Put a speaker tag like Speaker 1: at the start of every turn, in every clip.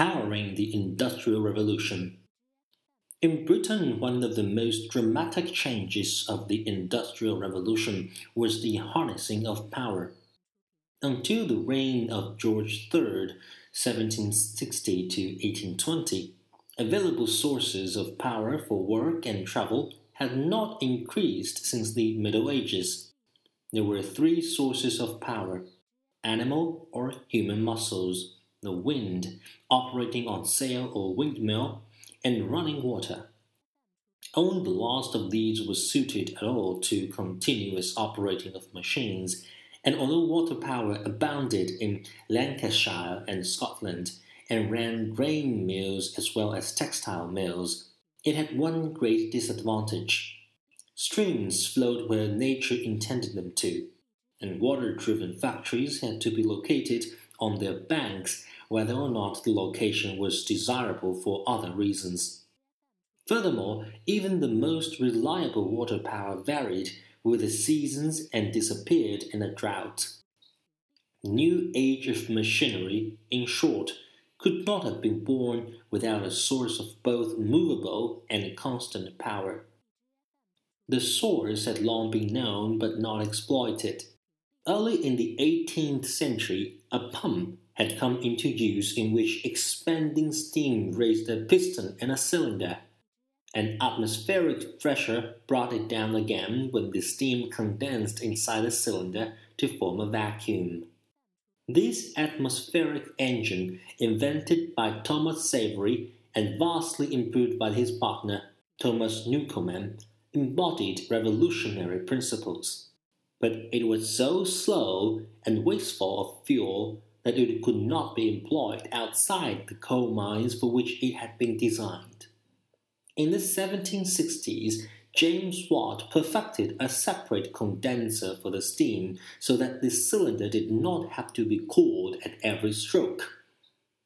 Speaker 1: powering the Industrial Revolution. In Britain, one of the most dramatic changes of the Industrial Revolution was the harnessing of power. Until the reign of George III, 1760 to 1820, available sources of power for work and travel had not increased since the Middle Ages. There were three sources of power animal or human muscles, the wind, operating on sail or windmill, and running water. Only the last of these was suited at all to continuous operating of machines, and although water power abounded in Lancashire and Scotland, and ran grain mills as well as textile mills, it had one great disadvantage. Streams flowed where nature intended them to, and water driven factories had to be located on their banks whether or not the location was desirable for other reasons. Furthermore, even the most reliable water power varied with the seasons and disappeared in a drought. New age of machinery, in short, could not have been born without a source of both movable and constant power. The source had long been known but not exploited. Early in the 18th century, a pump had come into use in which expanding steam raised a piston and a cylinder. An atmospheric pressure brought it down again when the steam condensed inside the cylinder to form a vacuum. This atmospheric engine, invented by Thomas Savery and vastly improved by his partner Thomas Newcomen, embodied revolutionary principles. But it was so slow and wasteful of fuel that it could not be employed outside the coal mines for which it had been designed. In the 1760s, James Watt perfected a separate condenser for the steam so that the cylinder did not have to be cooled at every stroke.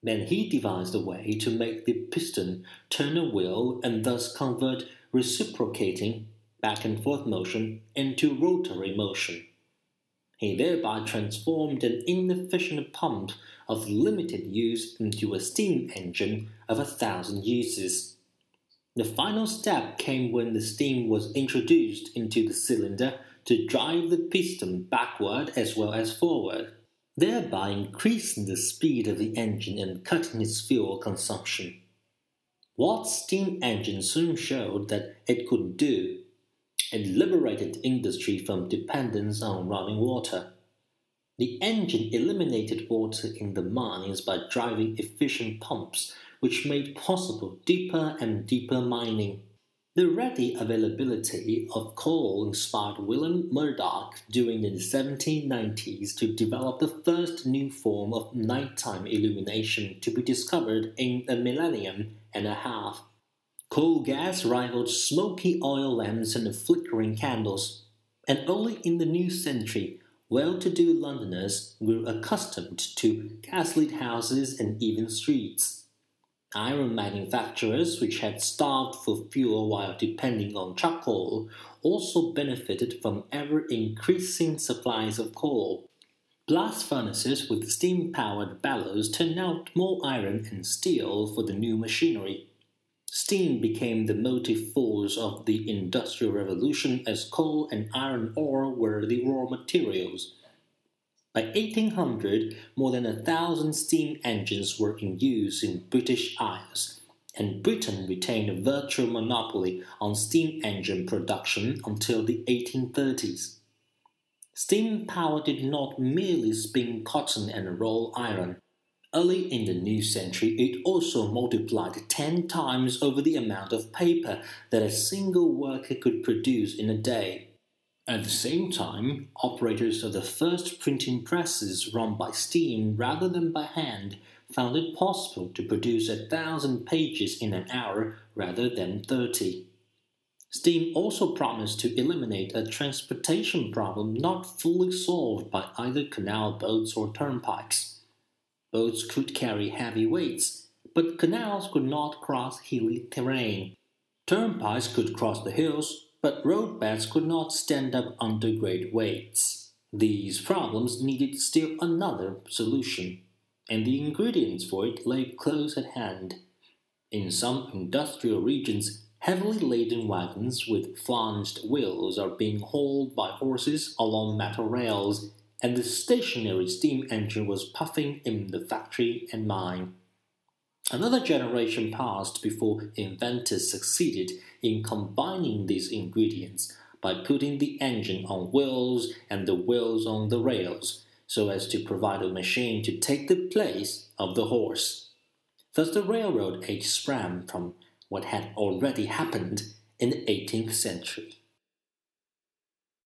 Speaker 1: Then he devised a way to make the piston turn a wheel and thus convert reciprocating back and forth motion into rotary motion. He thereby transformed an inefficient pump of limited use into a steam engine of a thousand uses. The final step came when the steam was introduced into the cylinder to drive the piston backward as well as forward, thereby increasing the speed of the engine and cutting its fuel consumption. Watt's steam engine soon showed that it could do. It liberated industry from dependence on running water. The engine eliminated water in the mines by driving efficient pumps which made possible deeper and deeper mining. The ready availability of coal inspired William Murdoch during the 1790s to develop the first new form of nighttime illumination to be discovered in a millennium and a half. Coal gas rivaled smoky oil lamps and flickering candles, and only in the new century well to do Londoners grew accustomed to gaslit houses and even streets. Iron manufacturers, which had starved for fuel while depending on charcoal, also benefited from ever increasing supplies of coal. Blast furnaces with steam powered bellows turned out more iron and steel for the new machinery. Steam became the motive force of the Industrial Revolution as coal and iron ore were the raw materials. By 1800, more than a thousand steam engines were in use in British Isles, and Britain retained a virtual monopoly on steam engine production until the 1830s. Steam power did not merely spin cotton and roll iron. Early in the new century, it also multiplied ten times over the amount of paper that a single worker could produce in a day. At the same time, operators of the first printing presses run by steam rather than by hand found it possible to produce a thousand pages in an hour rather than thirty. Steam also promised to eliminate a transportation problem not fully solved by either canal boats or turnpikes. Boats could carry heavy weights, but canals could not cross hilly terrain. Turnpikes could cross the hills, but roadbeds could not stand up under great weights. These problems needed still another solution and the ingredients for it lay close at hand. In some industrial regions, heavily laden wagons with flanged wheels are being hauled by horses along metal rails, and the stationary steam engine was puffing in the factory and mine. Another generation passed before inventors succeeded in combining these ingredients by putting the engine on wheels and the wheels on the rails so as to provide a machine to take the place of the horse. Thus, the railroad age sprang from what had already happened in the 18th century.